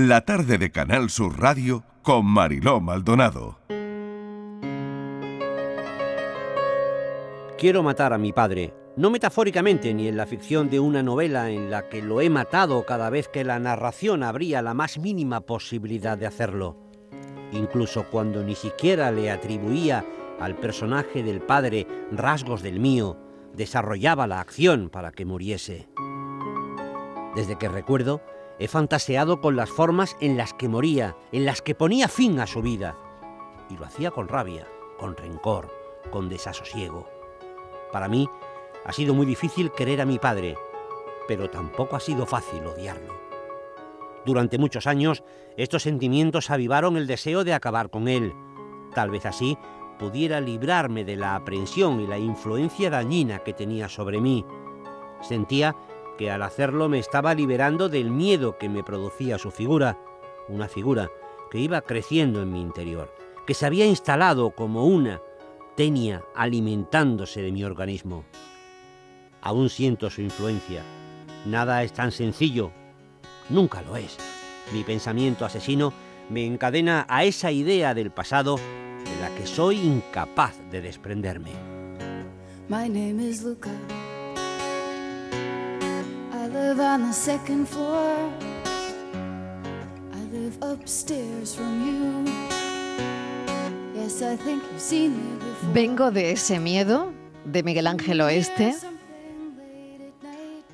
La tarde de Canal Sur Radio con Mariló Maldonado. Quiero matar a mi padre, no metafóricamente ni en la ficción de una novela en la que lo he matado cada vez que la narración habría la más mínima posibilidad de hacerlo, incluso cuando ni siquiera le atribuía al personaje del padre rasgos del mío, desarrollaba la acción para que muriese. Desde que recuerdo, He fantaseado con las formas en las que moría, en las que ponía fin a su vida. Y lo hacía con rabia, con rencor, con desasosiego. Para mí ha sido muy difícil querer a mi padre, pero tampoco ha sido fácil odiarlo. Durante muchos años, estos sentimientos avivaron el deseo de acabar con él. Tal vez así pudiera librarme de la aprensión y la influencia dañina que tenía sobre mí. Sentía que al hacerlo me estaba liberando del miedo que me producía su figura, una figura que iba creciendo en mi interior, que se había instalado como una tenia alimentándose de mi organismo. Aún siento su influencia. Nada es tan sencillo. Nunca lo es. Mi pensamiento asesino me encadena a esa idea del pasado de la que soy incapaz de desprenderme. My name is Luca. Vengo de ese miedo de Miguel Ángel Oeste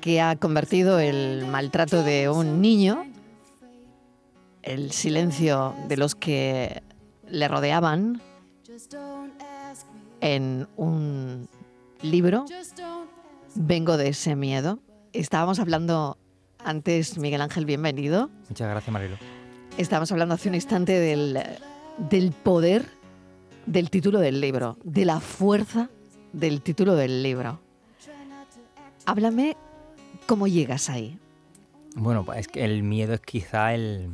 que ha convertido el maltrato de un niño, el silencio de los que le rodeaban, en un libro. Vengo de ese miedo Estábamos hablando antes, Miguel Ángel, bienvenido. Muchas gracias, Marilo. Estábamos hablando hace un instante del, del poder del título del libro, de la fuerza del título del libro. Háblame cómo llegas ahí. Bueno, pues es que el miedo es quizá el,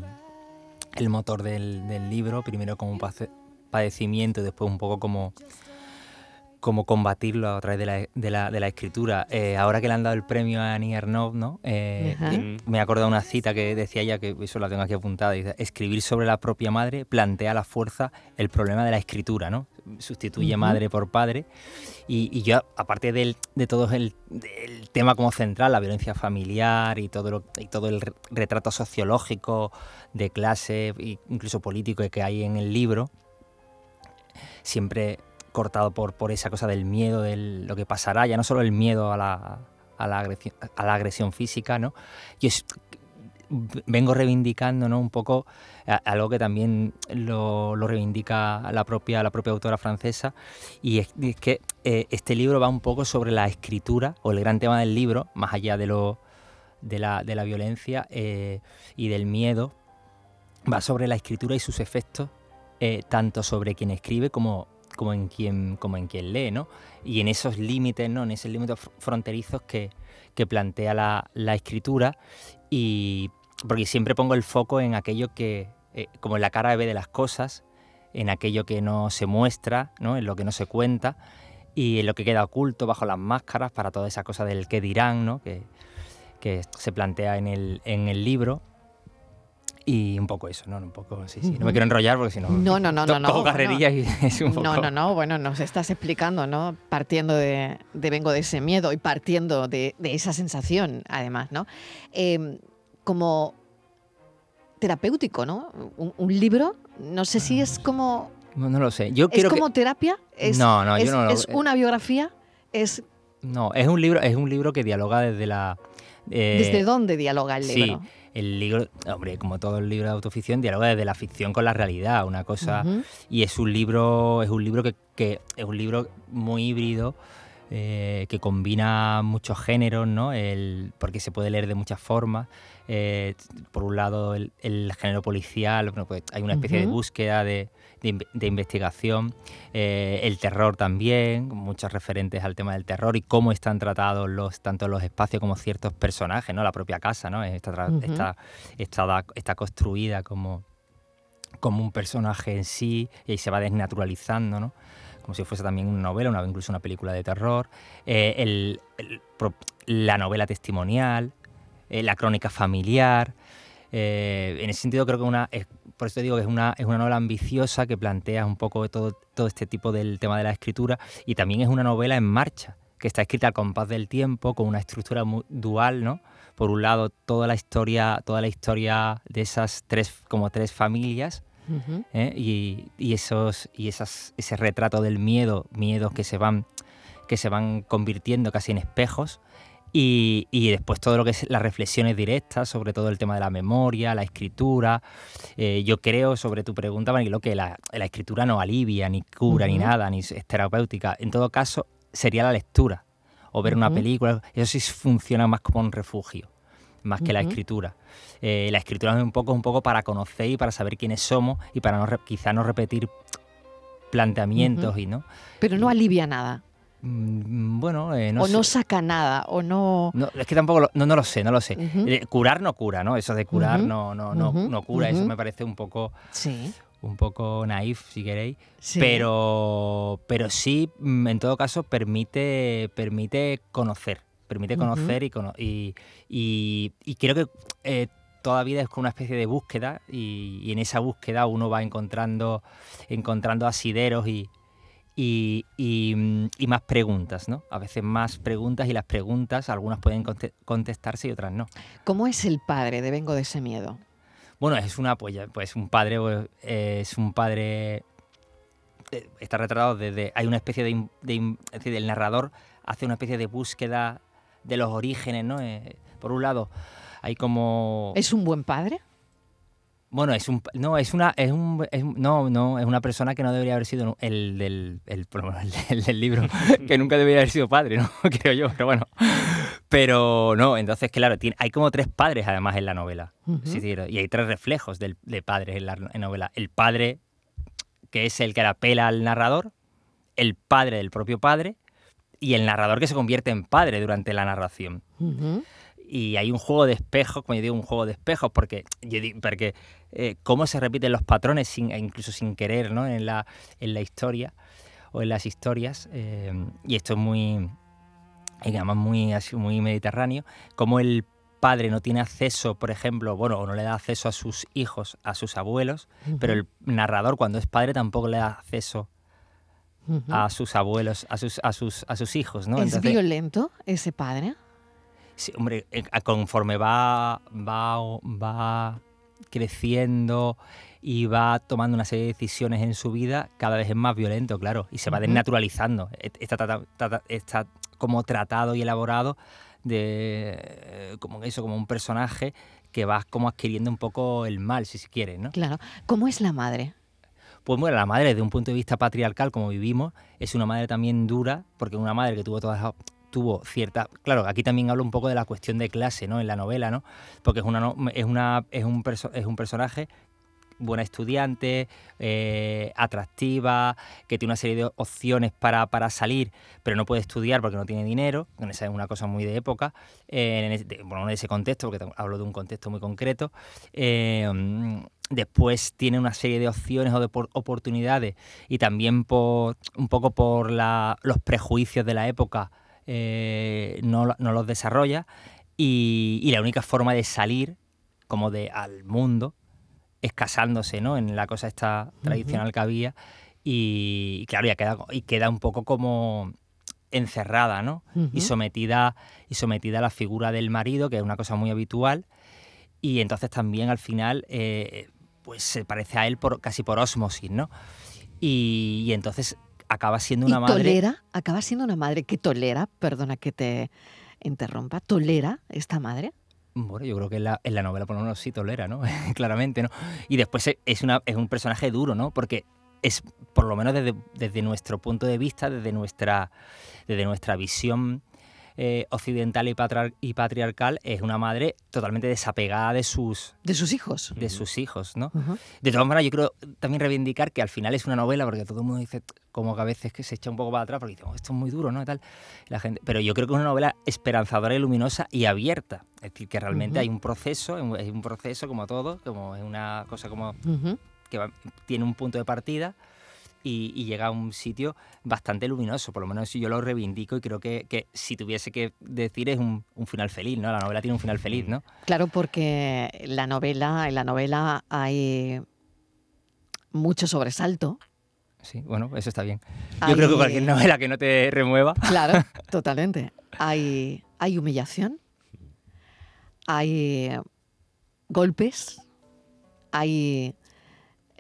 el motor del, del, libro, primero como padecimiento y después un poco como cómo combatirlo a través de la, de la, de la escritura. Eh, ahora que le han dado el premio a Annie Ernaux, ¿no? Eh, me he acordado una cita que decía ella, que eso la tengo aquí apuntada, dice, escribir sobre la propia madre plantea a la fuerza el problema de la escritura, ¿no? Sustituye madre por padre. Y, y yo, aparte del, de todo el, tema como central, la violencia familiar y todo, lo, y todo el retrato sociológico de clase, incluso político que hay en el libro, siempre cortado por, por esa cosa del miedo, de lo que pasará, ya no solo el miedo a la, a la, agresión, a la agresión física, ¿no? Yo vengo reivindicando ¿no? un poco algo que también lo, lo, reivindica la propia, la propia autora francesa, y es, que eh, este libro va un poco sobre la escritura, o el gran tema del libro, más allá de, lo, de, la, de la violencia eh, y del miedo, va sobre la escritura y sus efectos, eh, tanto sobre quien escribe como como en quien, como en quien lee, ¿no? Y en esos límites, ¿no? En esos límites fronterizos que, plantea la, escritura y porque siempre pongo el foco en aquello que, eh, como en la cara B de las cosas, en aquello que no se muestra, ¿no? en lo que no se cuenta y en lo que queda oculto bajo las máscaras para toda esa cosa del que dirán, ¿no? que, que se plantea en el, en el libro y un poco eso, ¿no? Un poco, sí, sí. No me quiero enrollar porque si no. No, no, no, no. no carrerillas y es un poco. No, no, no. Bueno, nos estás explicando, ¿no? Partiendo de, vengo de ese miedo y partiendo de, esa sensación, además, ¿no? Em, como terapéutico, ¿no? Un, libro, no sé si es como. No, no lo sé. Yo ¿Es como terapia? ¿Es, no, no, yo no ¿Es una biografía? ¿Es.? No, es un libro, es un libro que dialoga desde la. Eh, ¿Desde dónde dialoga el libro? Sí el libro, hombre, como todo el libro de autoficción, dialoga desde la ficción con la realidad, una cosa. Y es un libro, es un libro que, es un libro muy híbrido. Eh, que combina muchos géneros, ¿no? El, porque se puede leer de muchas formas. Eh, por un lado, el, género policial, pues hay una especie de búsqueda de, de, investigación, eh, el terror también, muchos referentes al tema del terror y cómo están tratados los, tanto los espacios como ciertos personajes, ¿no? La propia casa, ¿no? Está, está, está, está, construida como, como un personaje en sí y se va desnaturalizando, ¿no? Como si fuese también una novela, una, incluso una película de terror, eh, la novela testimonial, eh, la crónica familiar, Eh, en ese sentido creo que una, es, por eso te digo que es una, es una novela ambiciosa que plantea un poco todo, todo este tipo del tema de la escritura y también es una novela en marcha, que está escrita al compás del tiempo, con una estructura muy dual, ¿no? Por un lado, toda la historia, toda la historia de esas tres, como tres familias, ¿eh? y, y, esos, y esas, ese retrato del miedo, miedos que se van, que se van convirtiendo casi en espejos, y, después todo lo que es las reflexiones directas sobre todo el tema de la memoria, la escritura. Eh, yo creo, sobre tu pregunta, lo que la, la, escritura no alivia, ni cura, ni nada, ni es terapéutica. En todo caso, sería la lectura o ver una película. Eso sí funciona más como un refugio, más que la escritura. Eh, la escritura es un poco, un poco para conocer y para saber quiénes somos y para no, quizá no repetir planteamientos y no. Pero no alivia nada. Mm, bueno, eh, no o no saca nada, o no... no es que tampoco, lo, no, no, lo sé, no lo sé. Eh, curar no cura, ¿no? Eso de curar no, no, no, no cura, eso me parece un poco... Sí. Un poco naif, si queréis. Pero, pero sí, mm, en todo caso, permite, permite conocer. Permite conocer y, y, y, creo que eh, toda vida es como una especie de búsqueda y, en esa búsqueda uno va encontrando, encontrando asideros y, y, más preguntas, ¿no? A veces más preguntas y las preguntas, algunas pueden contestarse y otras no. ¿Cómo es el padre de Vengo de ese miedo? Bueno, es una pues, pues un padre pues, es un padre eh, está retratado desde hay una especie de, decir, el narrador hace una especie de búsqueda de los orígenes, ¿no? Eh, por un lado, hay como ¿Es un buen padre? Bueno, es un no es una es un no no es una persona que no debería haber sido el del el, del libro que nunca debería haber sido padre, no creo yo, pero bueno. Pero no, entonces claro, tiene, hay como tres padres además en la novela, y hay tres reflejos del, de padres en la novela. El padre que es el que apela al narrador, el padre del propio padre y el narrador que se convierte en padre durante la narración. Y hay un juego de espejos, como yo digo, un juego de espejos, porque, porque eh, cómo se repiten los patrones, sin, e incluso sin querer, ¿no? en, la, en la historia o en las historias, eh, y esto es muy, digamos, muy, muy mediterráneo, como el padre no tiene acceso, por ejemplo, bueno, o no le da acceso a sus hijos, a sus abuelos, pero el narrador cuando es padre tampoco le da acceso a sus abuelos, a sus, a sus, a sus hijos, ¿no? ¿Es violento ese padre? Sí, hombre, eh, conforme va, va, va creciendo y va tomando una serie de decisiones en su vida, cada vez es más violento, claro, y se va desnaturalizando. Está, está, como tratado y elaborado de eh, como eso, como un personaje que va como adquiriendo un poco el mal, si se quiere, ¿no? Claro. ¿Cómo es la madre? Pues bueno, la madre desde un punto de vista patriarcal, como vivimos, es una madre también dura, porque una madre que tuvo todas tuvo cierta. Claro, aquí también hablo un poco de la cuestión de clase, ¿no? En la novela, ¿no? Porque es una es una es un es un personaje buena estudiante, eh, atractiva, que tiene una serie de opciones para, para, salir, pero no puede estudiar porque no tiene dinero, esa es una cosa muy de época, eh, en ese, bueno, en ese contexto, porque hablo de un contexto muy concreto. Eh, después tiene una serie de opciones o de oportunidades y también por un poco por los prejuicios de la época eh, no, los desarrolla y, la única forma de salir como de al mundo es casándose, ¿no? En la cosa esta tradicional que había y, claro, ya queda, y queda un poco como encerrada, ¿no? Y sometida y sometida a la figura del marido, que es una cosa muy habitual. Y entonces también al final, eh, pues se parece a él por, casi por osmosis, ¿no? y entonces acaba siendo una madre. Tolera, acaba siendo una madre que tolera, perdona que te interrumpa, tolera esta madre. Bueno, yo creo que en la, en la novela por lo menos sí tolera, ¿no? Claramente, ¿no? Y después es, una, es un personaje duro, ¿no? Porque es, por lo menos desde, desde nuestro punto de vista, desde nuestra, desde nuestra visión eh, occidental y, patriarcal es una madre totalmente desapegada de sus... De sus hijos. De sus hijos, ¿no? De todas maneras, yo creo también reivindicar que al final es una novela, porque todo el mundo dice como que a veces que se echa un poco para atrás, porque dice, oh, esto es muy duro, ¿no? tal. La gente, pero yo creo que es una novela esperanzadora y luminosa y abierta. Es decir, que realmente hay un proceso, es un proceso como todo, como es una cosa como que tiene un punto de partida y, y llega a un sitio bastante luminoso, por lo menos yo lo reivindico y creo que, que si tuviese que decir es un, un final feliz, ¿no? La novela tiene un final feliz, ¿no? Claro, porque la novela, en la novela hay mucho sobresalto. Sí, bueno, eso está bien. Yo creo que cualquier novela que no te remueva. Claro, totalmente. Hay, hay humillación, hay golpes, hay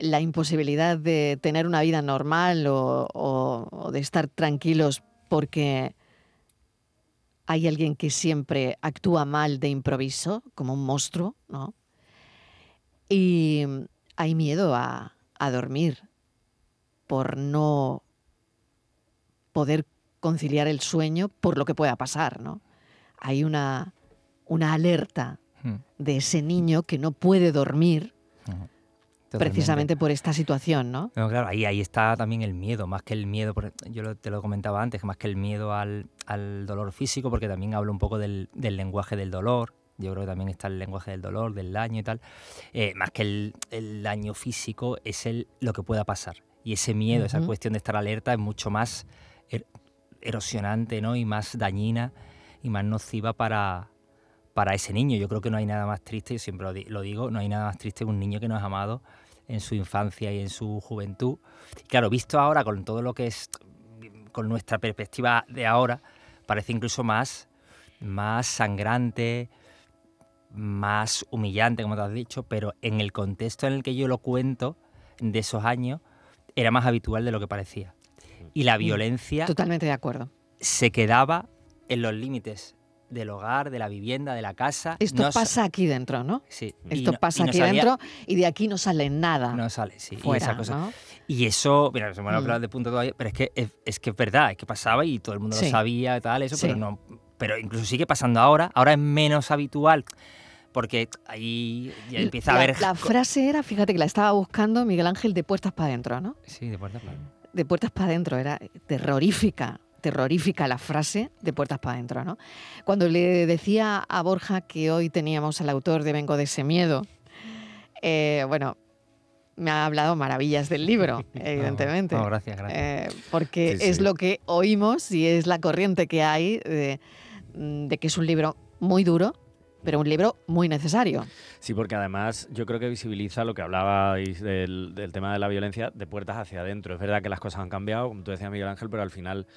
la imposibilidad de tener una vida normal o, o- o de estar tranquilos porque hay alguien que siempre actúa mal de improviso, como un monstruo, ¿no? Y hay miedo a, a dormir por no poder conciliar el sueño por lo que pueda pasar, ¿no? Hay una, una alerta Mm, de ese niño que no puede dormir. Totalmente. precisamente por esta situación, ¿no? No, claro, ahí, ahí está también el miedo, más que el miedo, yo lo- te lo comentaba antes, más que el miedo al, al dolor físico, porque también hablo un poco del, del lenguaje del dolor, yo creo que también está el lenguaje del dolor, del daño y tal, eh, más que el, el daño físico es el, lo que pueda pasar. Y ese miedo, esa cuestión de estar alerta es mucho más er- erosionante ¿no? y más dañina y más nociva para, para ese niño. Yo creo que no hay nada más triste, yo siempre lo, lo digo, no hay nada más triste que un niño que no es amado en su infancia y en su juventud. Y claro, visto ahora con todo lo que es, con nuestra perspectiva de ahora, parece incluso más, más sangrante, más humillante, como te has dicho, pero en el contexto en el que yo lo cuento, de esos años, era más habitual de lo que parecía. Y la violencia Totalmente de acuerdo. se quedaba en los límites del hogar, de la vivienda, de la casa. Esto pasa aquí dentro, ¿no? Sí, Esto no- pasa aquí salía- dentro y de aquí no sale nada No sale, sí. y fuera, esa cosa. ¿no? Y eso, mira, se me van a Mm. hablar de punto todavía, pero es que es, es que es verdad, es que pasaba y todo el mundo Sí. lo sabía y tal, eso, pero no. Pero incluso sigue pasando ahora, ahora es menos habitual, porque ahí ya empieza la, a haber. la frase era, fíjate que la estaba buscando Miguel Ángel de puertas para adentro, ¿no? Sí, de puerta para De puertas para adentro, era terrorífica, terrorífica la frase de puertas para adentro, ¿no? Cuando le decía a Borja que hoy teníamos al autor de Vengo de ese miedo, eh, bueno, me ha hablado maravillas del libro, evidentemente. No, gracias, gracias. Eh, porque Sí, es sí. lo que oímos y es la corriente que hay de, mm, de que es un libro muy duro, pero un libro muy necesario. Sí, porque además yo creo que visibiliza lo que hablabais del, del tema de la violencia de puertas hacia adentro. Es verdad que las cosas han cambiado, como tú decías Miguel Ángel, pero al final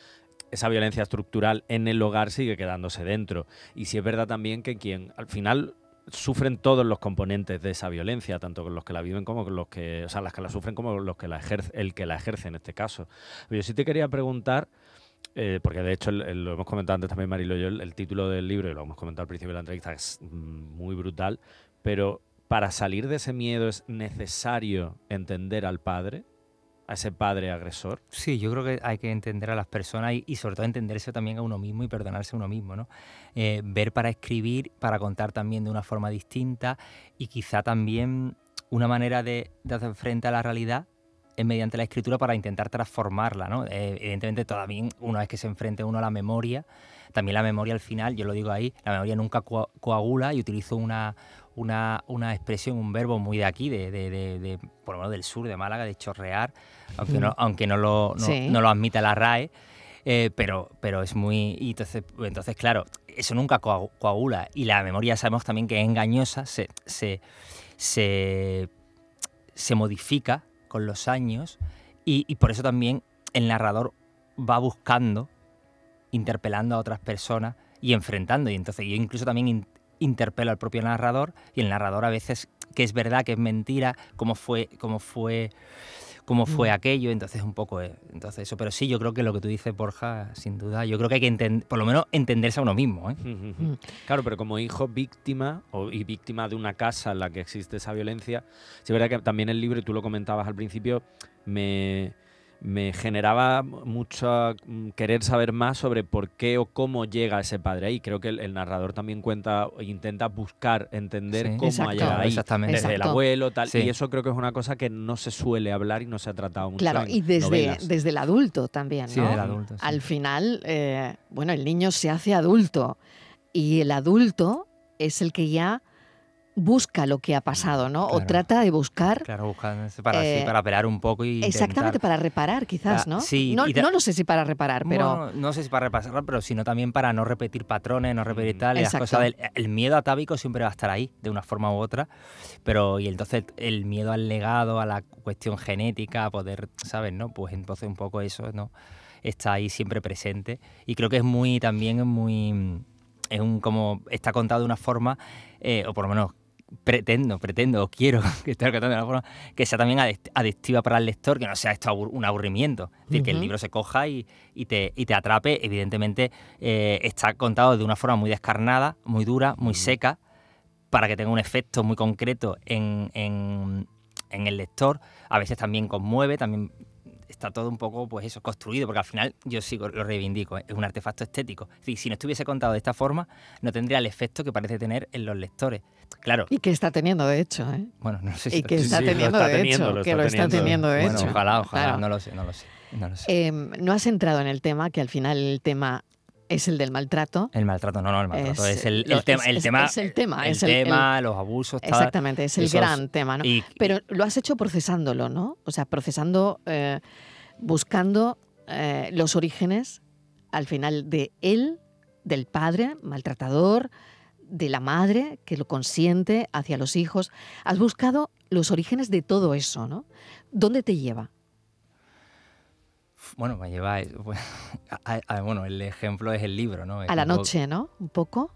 esa violencia estructural en el hogar sigue quedándose dentro. Y sí es verdad también que quien al final sufren todos los componentes de esa violencia, tanto con los que la viven como con los que, o sea, las que la sufren como los que la ejerce, el que la ejerce en este caso. Yo sí te quería preguntar, eh, porque de hecho el- lo hemos comentado antes también Marilo yo, el, el título del libro, y lo hemos comentado al principio de la entrevista, es mm, muy brutal, pero para salir de ese miedo es necesario entender al padre, a ese padre agresor. Sí, yo creo que hay que entender a las personas y, y sobre todo entenderse también a uno mismo y perdonarse a uno mismo, ¿no? Eh, ver para escribir, para contar también de una forma distinta y quizá también una manera de, de hacer frente a la realidad es mediante la escritura para intentar transformarla, ¿no? Eh, evidentemente todavía una vez que se enfrente uno a la memoria, también la memoria al final, yo lo digo ahí, la memoria nunca coa- coagula y utilizo una, una, una expresión, un verbo muy de aquí, de, de- de- de, por lo menos del sur de Málaga, de chorrear, aunque no, aunque no lo, no, Sí. no lo admita la RAE. eh, pero, pero es muy. Y entonces, entonces, claro, eso nunca coagu- coagula. Y la memoria sabemos también que es engañosa, se, se, se, se modifica con los años. Y, y por eso también el narrador va buscando, interpelando a otras personas y enfrentando. Y entonces yo incluso también in- interpelo al propio narrador y el narrador a veces que es verdad, que es mentira, cómo fue, cómo fue, cómo fue Mm. aquello, entonces un poco eh, entonces eso. Pero sí, yo creo que lo que tú dices, Borja, sin duda, yo creo que hay que entender, por lo menos entenderse a uno mismo. ¿eh? Mm. Claro, pero como hijo víctima o, y víctima de una casa en la que existe esa violencia, sí es verdad que también el libro, y tú lo comentabas al principio, me, me generaba mucho mm, querer saber más sobre por qué o cómo llega ese padre ahí. Creo que el, el narrador también cuenta e intenta buscar entender Sí. cómo Exacto. ha llegado ahí. Exactamente. Desde el abuelo, tal. Sí. Y eso creo que es una cosa que no se suele hablar y no se ha tratado mucho. Claro, en y desde, novelas. desde el adulto también, Sí, ¿no? del adulto. sí. Al final, eh, bueno, el niño se hace adulto y el adulto es el que ya busca lo que ha pasado, ¿no? O trata de buscar Claro, buscando para, sí, Eh, para un poco y exactamente intentar- para reparar, quizás, Ah, ¿no? sí, no, da- no lo sé si para reparar, pero Bueno, no sé si para repasarla, pero sino también para no repetir patrones, no repetir Mm. tal. y las cosas del, el miedo atávico siempre va a estar ahí, de una forma u otra. Pero, y entonces el miedo al legado, a la cuestión genética, a poder, ¿sabes? no Pues entonces un poco eso, ¿no? Está ahí siempre presente. Y creo que es muy, también es muy. Es un como. Está contado de una forma, eh, o por lo menos pretendo, pretendo o quiero que esté contado de una forma que sea también adicti- adictiva para el lector, que no sea esto abur- un aburrimiento. Es decir, que el libro se coja y, y te, y te atrape. Evidentemente, eh, está contado de una forma muy descarnada, muy dura, muy seca, para que tenga un efecto muy concreto en, en- en el lector. A veces también conmueve, también está todo un poco, pues eso, construido, porque al final yo sí lo reivindico, es un artefacto estético. Es decir, si no estuviese contado de esta forma, no tendría el efecto que parece tener en los lectores. Claro, y que está teniendo de hecho, ¿eh? bueno, no sé si Y que está sí, teniendo está de teniendo, hecho, lo que lo está teniendo. de Bueno, hecho. ojalá, ojalá, Claro. no lo sé, no lo sé. No lo sé. Eh, no has entrado en el tema, que al final el tema es el del maltrato. el maltrato, no, no, el maltrato es- es, el, el tema, es- el tema, es el tema, el es el- tema, los abusos, tal. Exactamente, es el esos- gran tema, ¿no? y- Pero lo has hecho procesándolo, ¿no? O sea, procesando, eh, buscando eh, los orígenes al final de él, del padre maltratador, de la madre que lo consiente hacia los hijos. Has buscado los orígenes de todo eso, ¿no? ¿Dónde te lleva? Bueno, me lleva. a- a- bueno, el ejemplo es el libro, ¿no? Es A la poco- noche, ¿no? Un poco.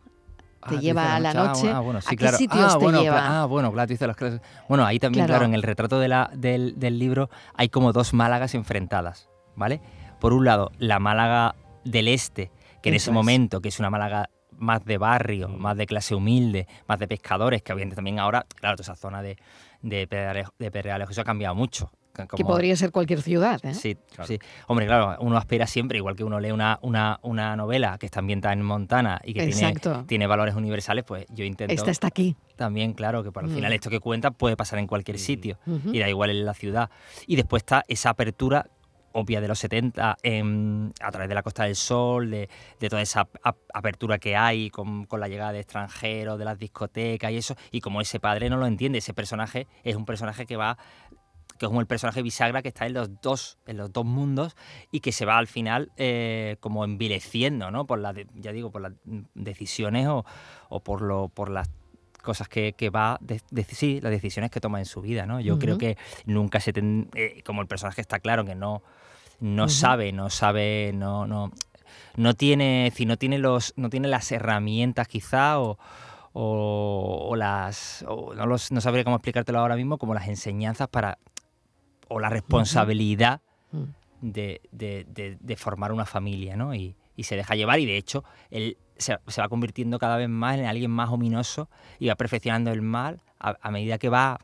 Ah, te lleva a la ah, noche. Ah, bueno, sí, ¿A qué claro. sitios ah, te bueno, lleva? Ah, bueno, claro, tú dices las clases. Bueno, ahí también, Claro. claro, en el retrato de la- del, del libro hay como dos Málagas enfrentadas, ¿vale? Por un lado, la Málaga del Este, que en ese es. momento, que es una Málaga más de barrio, Mm. más de clase humilde, más de pescadores, que obviamente también ahora, claro, toda esa zona de, de, Pedrealejo, de Pedrealejo, eso ha cambiado mucho. Que como- podría ser cualquier ciudad, ¿eh? Sí, Claro. sí. Hombre, claro, uno aspira siempre, igual que uno lee una, una, una novela que está ambientada en Montana y que tiene, tiene valores universales, pues yo intento Esta está aquí. también, claro, que por el Mm. final esto que cuenta puede pasar en cualquier sitio Ujú. y da igual en la ciudad. Y después está esa apertura obvia de los 70 en- a través de la Costa del Sol, de, de toda esa ap- apertura que hay con, con la llegada de extranjeros, de las discotecas y eso, y como ese padre no lo entiende, ese personaje es un personaje que va que es como el personaje bisagra que está en los dos en los dos mundos y que se va al final eh, como envileciendo no por las ya digo por las decisiones o, o por lo por las cosas que, que va de, de- sí las decisiones que toma en su vida no yo creo que nunca se ten- eh, como el personaje está claro que no no sabe no sabe no no no tiene si no tiene los no tiene las herramientas quizá o o, o las o no, los- no sabría cómo explicártelo ahora mismo como las enseñanzas para o la responsabilidad Mm. de, de- de- de formar una familia, ¿no? Y, y se deja llevar y de hecho él se, se va convirtiendo cada vez más en alguien más ominoso y va perfeccionando el mal a, a medida que va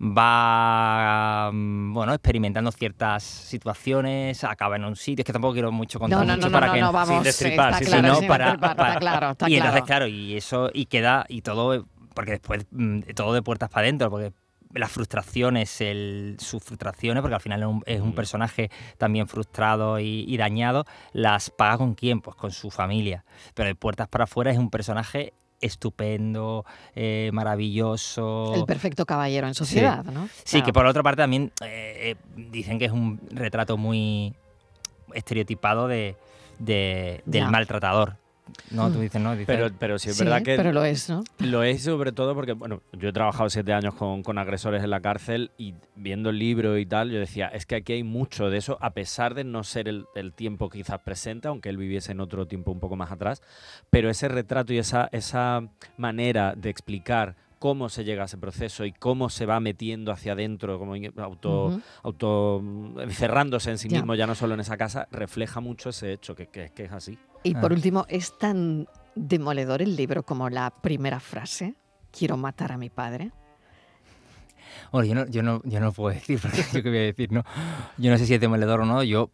va mm, bueno experimentando ciertas situaciones acaba en un sitio es que tampoco quiero mucho contar No, no, mucho no, para no, que no, vamos. destripar, está sí, claro, sino sin para, destripar, para- está claro, está y entonces claro. claro y eso y queda y todo porque después todo de puertas para adentro porque las frustraciones, el, sus frustraciones, porque al final es un, es un Mm. personaje también frustrado y, y dañado, las paga con quién? Pues con su familia. Pero de puertas para afuera es un personaje estupendo, eh, maravilloso. El perfecto caballero en Sí. sociedad, ¿no? Sí, Claro. que por otra parte también eh, eh, dicen que es un retrato muy estereotipado de, de- del Ya. maltratador. No, tú dices, ¿no? Dices- Pero, pero sí es Sí, verdad que pero lo es, ¿no? Lo es sobre todo porque, bueno, yo he trabajado siete años con, con agresores en la cárcel y viendo el libro y tal, yo decía, es que aquí hay mucho de eso, a pesar de no ser el, el tiempo quizás presente, aunque él viviese en otro tiempo un poco más atrás, pero ese retrato y esa, esa manera de explicar cómo se llega a ese proceso y cómo se va metiendo hacia adentro, como in- auto, Ujú. auto mm, encerrándose en sí Ya. mismo, ya no solo en esa casa, refleja mucho ese hecho, que, que- que es así. Y por Ah. último, es tan demoledor el libro como la primera frase. Quiero matar a mi padre. Bueno, yo no, yo no, yo no puedo decir, porque yo qué voy a decir, ¿no? Yo no sé si es demoledor o no. Yo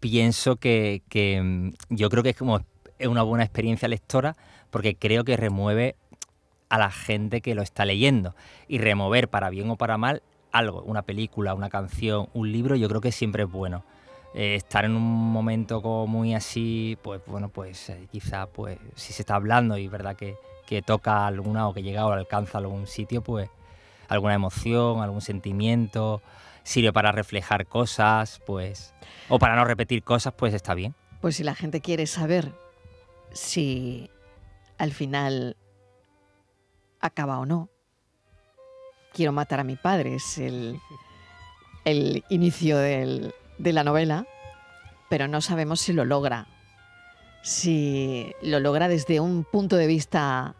pienso que, que, mm, yo creo que es como es una buena experiencia lectora, porque creo que remueve a la gente que lo está leyendo. Y remover para bien o para mal algo, una película, una canción, un libro, yo creo que siempre es bueno. Eh, estar en un momento como muy así, pues bueno, pues eh, quizá pues si se está hablando y verdad que, que toca alguna o que llega o alcanza algún sitio, pues alguna emoción, algún sentimiento, sirve para reflejar cosas, pues, o para no repetir cosas, pues está bien. Pues si la gente quiere saber si al final acaba o no, quiero matar a mi padre, es el, el inicio de la novela, pero no sabemos si lo logra. Si lo logra desde un punto de vista